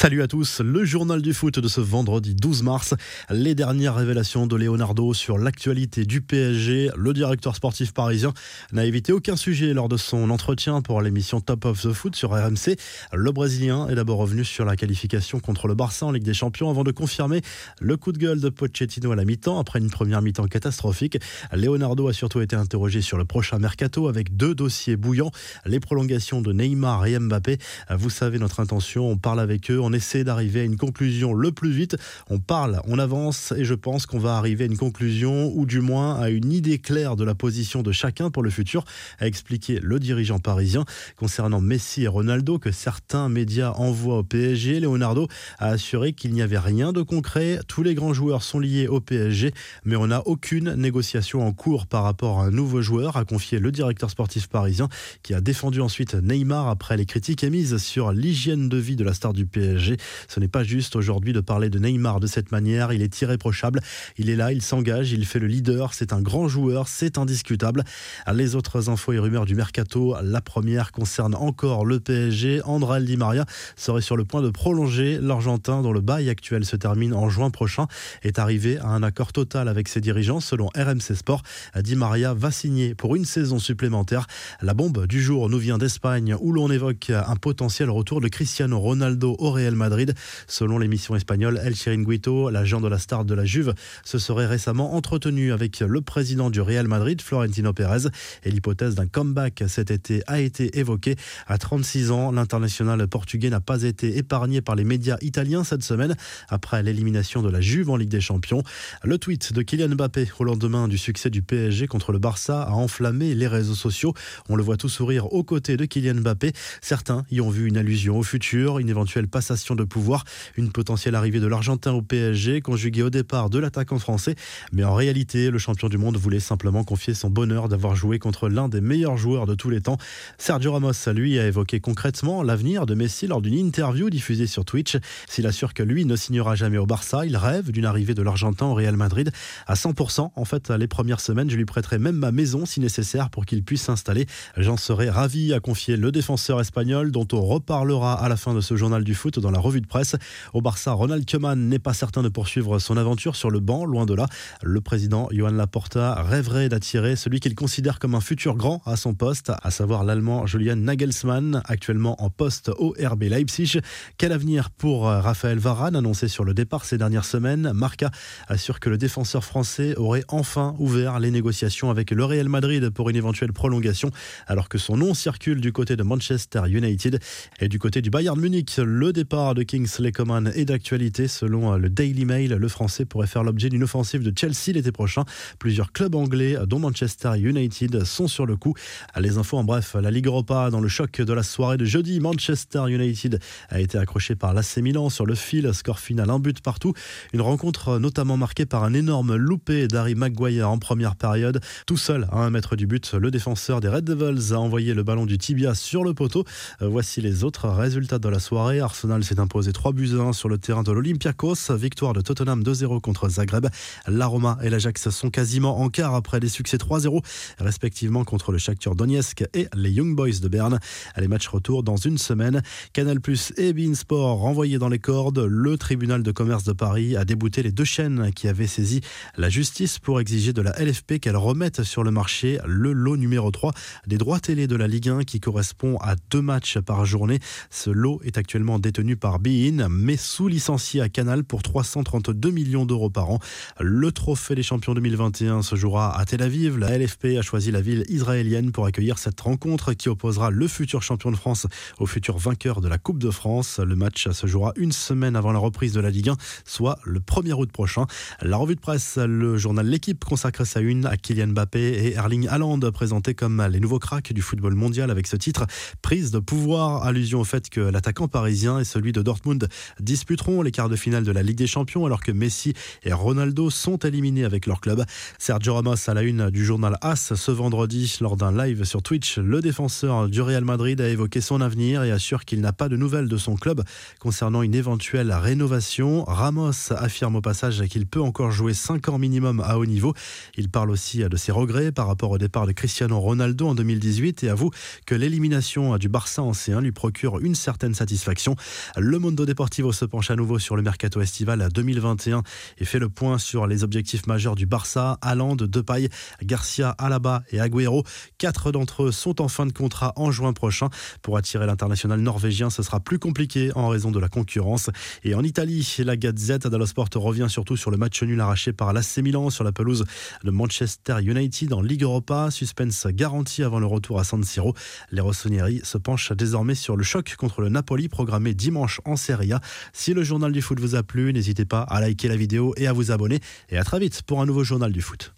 Salut à tous, le journal du foot de ce vendredi 12 mars. Les dernières révélations de Leonardo sur l'actualité du PSG. Le directeur sportif parisien n'a évité aucun sujet lors de son entretien pour l'émission Top of the Foot sur RMC. Le Brésilien est d'abord revenu sur la qualification contre le Barça en Ligue des Champions avant de confirmer le coup de gueule de Pochettino à la mi-temps après une première mi-temps catastrophique. Leonardo a surtout été interrogé sur le prochain mercato avec deux dossiers bouillants, les prolongations de Neymar et Mbappé. Vous savez notre intention, on parle avec eux essaie d'arriver à une conclusion le plus vite. On parle, on avance et je pense qu'on va arriver à une conclusion ou du moins à une idée claire de la position de chacun pour le futur, a expliqué le dirigeant parisien. Concernant Messi et Ronaldo, que certains médias envoient au PSG, Leonardo a assuré qu'il n'y avait rien de concret. Tous les grands joueurs sont liés au PSG, mais on n'a aucune négociation en cours par rapport à un nouveau joueur, a confié le directeur sportif parisien, qui a défendu ensuite Neymar après les critiques émises sur l'hygiène de vie de la star du PSG. Ce n'est pas juste aujourd'hui de parler de Neymar de cette manière. Il est irréprochable. Il est là, il s'engage, il fait le leader. C'est un grand joueur, c'est indiscutable. Les autres infos et rumeurs du mercato, la première concerne encore le PSG. André Di Maria serait sur le point de prolonger l'Argentin dont le bail actuel se termine en juin prochain. Est arrivé à un accord total avec ses dirigeants selon RMC Sport. Di Maria va signer pour une saison supplémentaire. La bombe du jour nous vient d'Espagne où l'on évoque un potentiel retour de Cristiano Ronaldo au Real Madrid. Selon l'émission espagnole El Chiringuito, l'agent de la star de la Juve se serait récemment entretenu avec le président du Real Madrid, Florentino Pérez, et l'hypothèse d'un comeback cet été a été évoquée. À 36 ans, l'international portugais n'a pas été épargné par les médias italiens cette semaine après l'élimination de la Juve en Ligue des Champions. Le tweet de Kylian Mbappé au lendemain du succès du PSG contre le Barça a enflammé les réseaux sociaux. On le voit tout sourire aux côtés de Kylian Mbappé. Certains y ont vu une allusion au futur, une éventuelle passation de pouvoir. Une potentielle arrivée de l'Argentin au PSG, conjuguée au départ de l'attaquant français. Mais en réalité, le champion du monde voulait simplement confier son bonheur d'avoir joué contre l'un des meilleurs joueurs de tous les temps. Sergio Ramos, lui, a évoqué concrètement l'avenir de Messi lors d'une interview diffusée sur Twitch. S'il assure que lui ne signera jamais au Barça, il rêve d'une arrivée de l'Argentin au Real Madrid à 100%. En fait, les premières semaines, je lui prêterai même ma maison si nécessaire pour qu'il puisse s'installer. J'en serais ravi, à confier le défenseur espagnol dont on reparlera à la fin de ce journal du foot dans la revue de presse. Au Barça, Ronald Koeman n'est pas certain de poursuivre son aventure sur le banc, loin de là. Le président Johan Laporta rêverait d'attirer celui qu'il considère comme un futur grand à son poste, à savoir l'allemand Julian Nagelsmann, actuellement en poste au RB Leipzig. Quel avenir pour Raphaël Varane, annoncé sur le départ ces dernières semaines? Marca assure que le défenseur français aurait enfin ouvert les négociations avec le Real Madrid pour une éventuelle prolongation, alors que son nom circule du côté de Manchester United et du côté du Bayern Munich. Le départ de Kingsley Coman est d'actualité. Selon le Daily Mail, le Français pourrait faire l'objet d'une offensive de Chelsea l'été prochain. Plusieurs clubs anglais, dont Manchester United, sont sur le coup. Les infos en bref, la Ligue Europa dans le choc de la soirée de jeudi. Manchester United a été accroché par l'AC Milan sur le fil. Score final, un but partout. Une rencontre notamment marquée par un énorme loupé d'Harry Maguire en première période. Tout seul à un mètre du but, le défenseur des Red Devils a envoyé le ballon du tibia sur le poteau. Voici les autres résultats de la soirée. Arsenal s'est imposé 3 buts à 1 sur le terrain de l'Olympiakos. Victoire de Tottenham 2-0 contre Zagreb. La Roma et l'Ajax sont quasiment en quart après des succès 3-0, respectivement contre le Shakhtar Donetsk et les Young Boys de Berne. Les matchs retour dans une semaine. Canal Plus et Beansport renvoyés dans les cordes. Le tribunal de commerce de Paris a débouté les deux chaînes qui avaient saisi la justice pour exiger de la LFP qu'elle remette sur le marché le lot numéro 3 des droits télé de la Ligue 1 qui correspond à deux matchs par journée. Ce lot est actuellement détenu par Bein, mais sous licencié à Canal pour 332 millions d'euros par an. Le trophée des champions 2021 se jouera à Tel Aviv. La LFP a choisi la ville israélienne pour accueillir cette rencontre qui opposera le futur champion de France au futur vainqueur de la Coupe de France. Le match se jouera une semaine avant la reprise de la Ligue 1, soit le 1er août prochain. La revue de presse, le journal L'équipe consacre sa une à Kylian Mbappé et Erling Haaland, présentés comme les nouveaux cracks du football mondial avec ce titre. Prise de pouvoir, allusion au fait que l'attaquant parisien est celui de Dortmund disputeront les quarts de finale de la Ligue des Champions alors que Messi et Ronaldo sont éliminés avec leur club. Sergio Ramos à la une du journal AS ce vendredi lors d'un live sur Twitch. Le défenseur du Real Madrid a évoqué son avenir et assure qu'il n'a pas de nouvelles de son club concernant une éventuelle rénovation. Ramos affirme au passage qu'il peut encore jouer 5 ans minimum à haut niveau. Il parle aussi de ses regrets par rapport au départ de Cristiano Ronaldo en 2018 et avoue que l'élimination du Barça en C1 lui procure une certaine satisfaction. Le Mondo Deportivo se penche à nouveau sur le mercato estival 2021 et fait le point sur les objectifs majeurs du Barça, Haaland, Depay, Garcia, Alaba et Agüero. Quatre d'entre eux sont en fin de contrat en juin prochain. Pour attirer l'international norvégien, ce sera plus compliqué en raison de la concurrence. Et en Italie, la Gazette dello Sport revient surtout sur le match nul arraché par l'AC Milan sur la pelouse de Manchester United en Ligue Europa. Suspense garanti avant le retour à San Siro. Les Rossoneri se penchent désormais sur le choc contre le Napoli programmé en Serie A. Si le journal du foot vous a plu, n'hésitez pas à liker la vidéo et à vous abonner. Et à très vite pour un nouveau journal du foot.